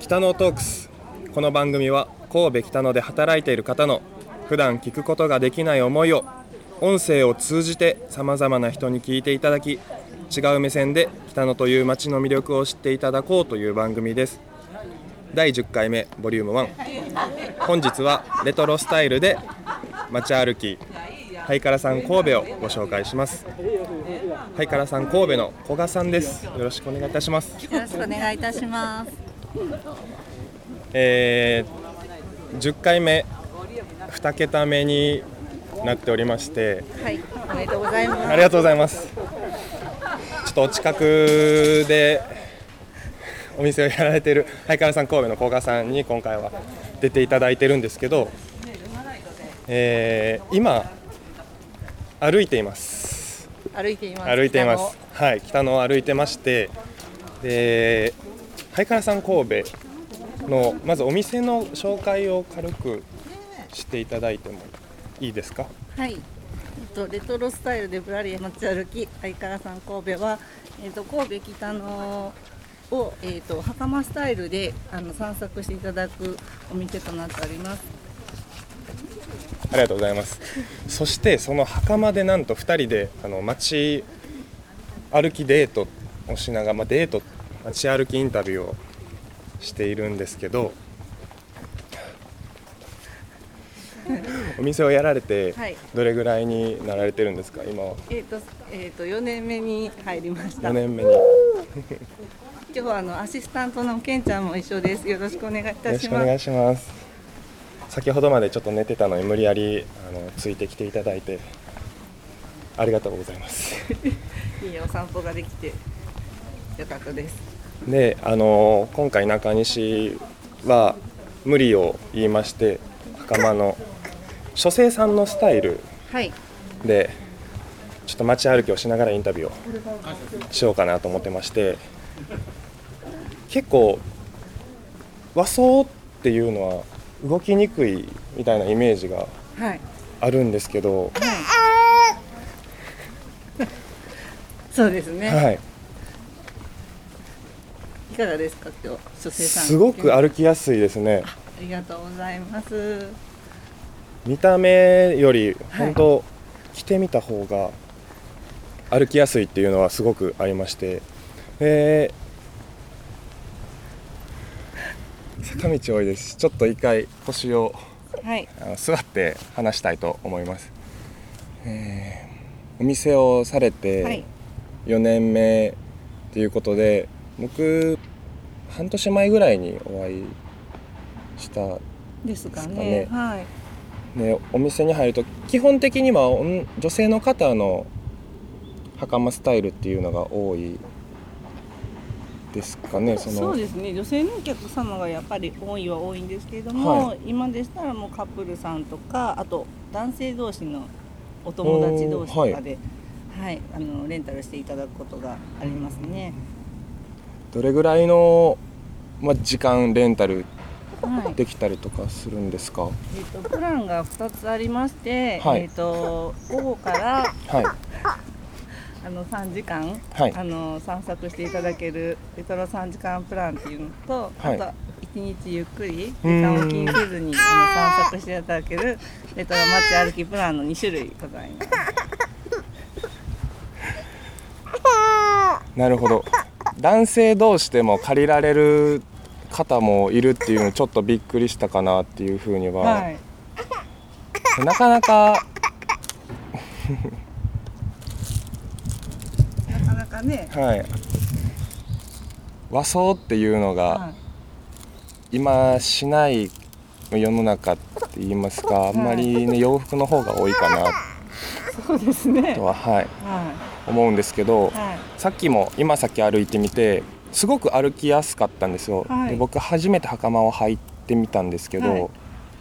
北野トークス。この番組は神戸北野で働いている方の普段聞くことができない思いを音声を通じてさまざまな人に聞いていただき違う目線で北野という街の魅力を知っていただこうという番組です。第10回目ボリューム1本日はレトロスタイルで街歩きハイカラさん神戸をご紹介します。ハイカラさん神戸の古賀さんです。よろしくお願いいたします。よろしくお願いいたします。えー、10回目2桁目になっておりましてはい、おめでとうございます。ありがとうございますちょっとお近くでお店をやられているハイカラさん神戸の古賀さんに今回は出ていただいてるんですけど、えー今歩いています歩いています。歩いていますはい北野を歩いてましてでハイカラさん神戸のまずお店の紹介を軽くしていただいてもいいですか？はい。えっとレトロスタイルでぶらり街歩きハイカラさん神戸はえっと神戸北野をえっと袴スタイルであの散策していただくお店となっております。ありがとうございますそしてその袴でなんと2人であの街歩きデートをしながら、まあ、デート街歩きインタビューをしているんですけど お店をやられてはいどれぐらいになられてるんですか今は？えっとえっと4年目に入りました。4年目によ 今日はあのアシスタントのけんちゃんも一緒です。よろしくお願いいたします。ろしくお願いします先ほどまでちょっと寝てたのに無理やりあのついてきていただいてありがとうございます いいお散歩ができてよかったです。であの今回中西は無理を言いまして袴の書生さんのスタイルはい。でちょっと街歩きをしながらインタビューをしようかなと思ってまして結構和装っていうのは動きにくいみたいなイメージがはい。あるんですけど、そうですね。はい、いかがですか？今日書生さん。すごく歩きやすいですね。ありがとうございます。見た目より本当、着てみた方が歩きやすいっていうのはすごくありまして。で坂道多いです。ちょっと一回腰をはい。あの座って話したいと思います、えーお店をされはてい。4年目っていうことで僕半年前ぐらいにお会いしたですかね。かはい。でお店に入ると基本的には女性の方の袴スタイルっていうのが多いですかねその。そうですね。女性のお客様がやっぱり多いは多いんですけれども、は今でしたらもうカップルさんとかあと男性同士のお友達同士とかではい、あのレンタルしていただくことがありますね、どれぐらいの、まあ、時間レンタルはい。できたりとかするんですか？えっとプランが2つありまして、はい。えっと午後からはい。あの3時間、はい。あの散策していただけるレトロ3時間プランっていうのと、はい。あとは1日ゆっくり時うん。間を気にせずにあの散策していただけるレトロ街歩きプランの2種類ございます。なるほど男性同士でも借りられる方もいるっていうのちょっとびっくりしたかなっていうふうには、はい、なかなか。なかなかね、はい。和装っていうのが、はい。今しない世の中って言いますかあんまりね洋服の方が多いかな。そうですね。とは、はい、は思うんですけどい、はい、さっきも今さっき歩いてみてすごく歩きやすかったんですよ、はい。で僕初めて袴を履いてみたんですけど、はい。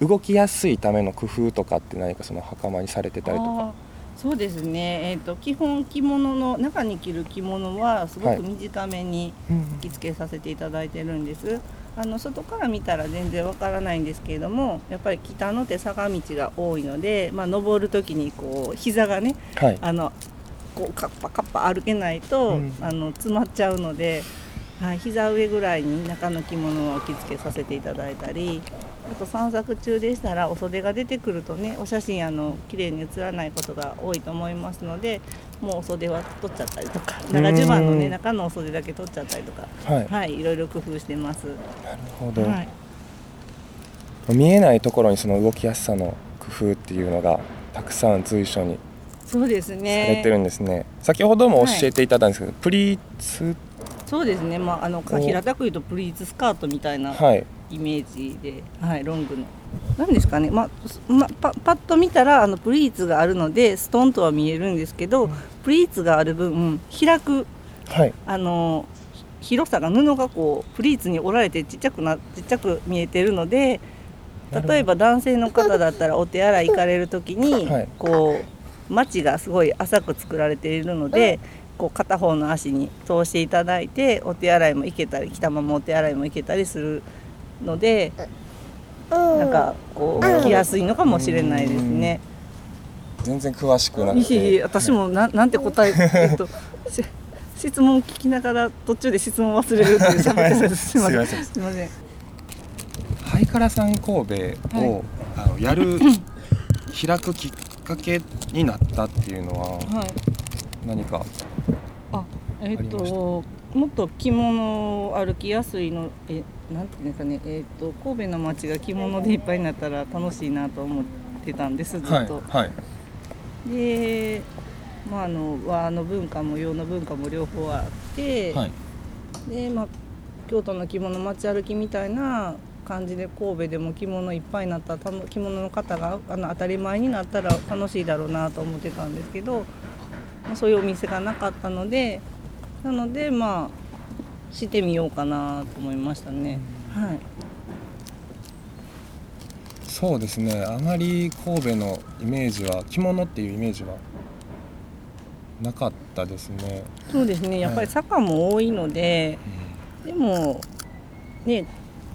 動きやすいための工夫とかって何かその袴にされてたりとか。そうですね。えっ、と基本着物の中に着る着物はすごく短めに着付けさせていただいてるんです。あの外から見たら全然わからないんですけれどもやっぱり北の手坂道が多いので、まあ、登る時にこう膝がねはい。あのこうカッパカッパ歩けないと、うん。あの詰まっちゃうのではい、膝上ぐらいに中の着物を着付けさせていただいたりあと散策中でしたらお袖が出てくるとねお写真あの綺麗に写らないことが多いと思いますのでもうお袖は取っちゃったりとか長襦袢のね中のお袖だけ取っちゃったりとかはい、はい、いろいろ工夫してます。なるほど、はい、見えないところにその動きやすさの工夫っていうのがたくさん随所にそうですされねて。るんですね、先ほども教えていただいたんですけど、プリーツ？そうですね。まああのお。平たく言うとプリーツスカートみたいなはい。イメージで、はい、ロングの。なんですかね。まあ、すまパパッと見たらあのプリーツがあるのでストンとは見えるんですけど、プリーツがある分開く。はい。あのひ広さが布がこうプリーツに折られてちっちゃくなちっちゃく見えてるので例えば男性の方だったらお手洗い行かれる時に、はい。こう町がすごい浅く作られているので、こう片方の足に通していただいてお手洗いも行けたり来たままお手洗いも行けたりするのでなんかこう着やすいのかもしれないですね。全然詳しくなくて。私もななんて答え えっとし質問聞きながら途中で質問忘れるっていう喋ってたす。すいませんすいません。すいません。ハイカラさん神戸を、はい。あのやる 開くきっかけになったっていうのははい。何かあえっ、ありました？ともっと着物を歩きやすいのえなんていうんですかねえっ、と神戸の街が着物でいっぱいになったら楽しいなと思ってたんですずっはいと、はい。でまああの和の文化も洋の文化も両方あって、はい。でまあ京都の着物街歩きみたいな感じで神戸でも着物いっぱいになったら着物の方があの当たり前になったら楽しいだろうなと思ってたんですけど、まあ、そういうお店がなかったのでなのでまあしてみようかなと思いましたね。はい。そうですね。あまり神戸のイメージは着物っていうイメージはなかったですね、そうですね。やっぱり坂も多いので、でもね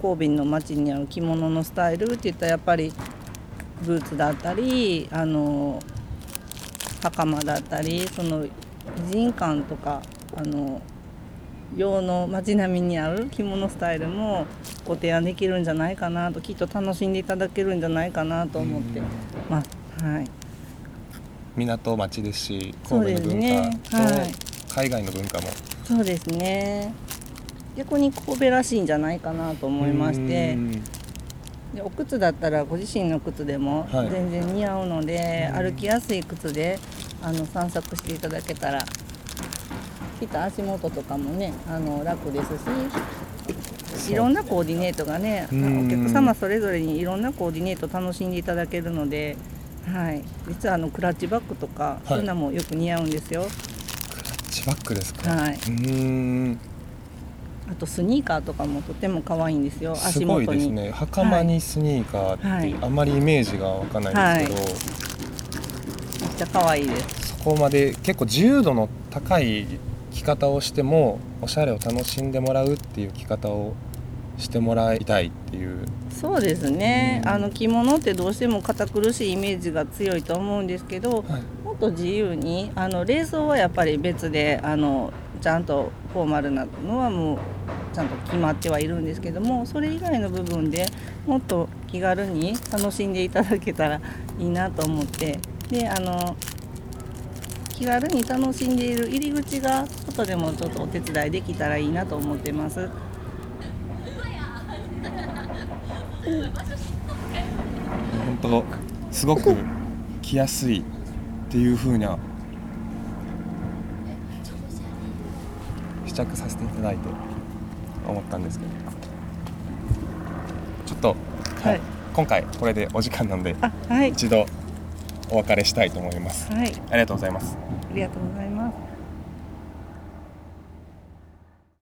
神戸の街にある着物のスタイルって言ったらやっぱりブーツだったりあの袴だったりその美人感とかあの洋の街並みにある着物スタイルもご提案できるんじゃないかなときっと楽しんでいただけるんじゃないかなと思って。ます。はい、港町ですし神戸の文化はい。と海外の文化も。そうですね逆に神戸らしいんじゃないかなと思いましてうん。でお靴だったらご自身の靴でもはい。全然似合うので、うん。歩きやすい靴であの散策していただけたらきっと足元とかもねあの楽ですしいろんなコーディネートがねうん。お客様それぞれにいろんなコーディネート楽しんでいただけるので、はい、実はあのクラッチバッグとか、そういうのもよく似合うんですよ。クラッチバッグですか、はい。うーんあとスニーカーとかもとても可愛いんですよ。す足元に。ごいですね。袴にスニーカーって、はい。あんまりイメージがわかんないんですけど、めっちゃ可愛いです。そこまで結構自由度の高い着方をしてもおしゃれを楽しんでもらうっていう着方をしてもらいたいっていう。そうですね、うん。あの着物ってどうしても堅苦しいイメージが強いと思うんですけどはい。もっと自由にあの冷蔵はやっぱり別であのちゃんとフォーマルなのはもうちゃんと決まってはいるんですけどもそれ以外の部分でもっと気軽に楽しんでいただけたらいいなと思ってであの気軽に楽しんでいる入り口が外でもちょっとお手伝いできたらいいなと思ってます。本当すごく着やすいっていう風な試着させていただいて思ったんですけど。ちょっと、はい。はい今回これでお時間なのであはい、一度お別れしたいと思います。はい、ありがとうございます。ありがとうございます。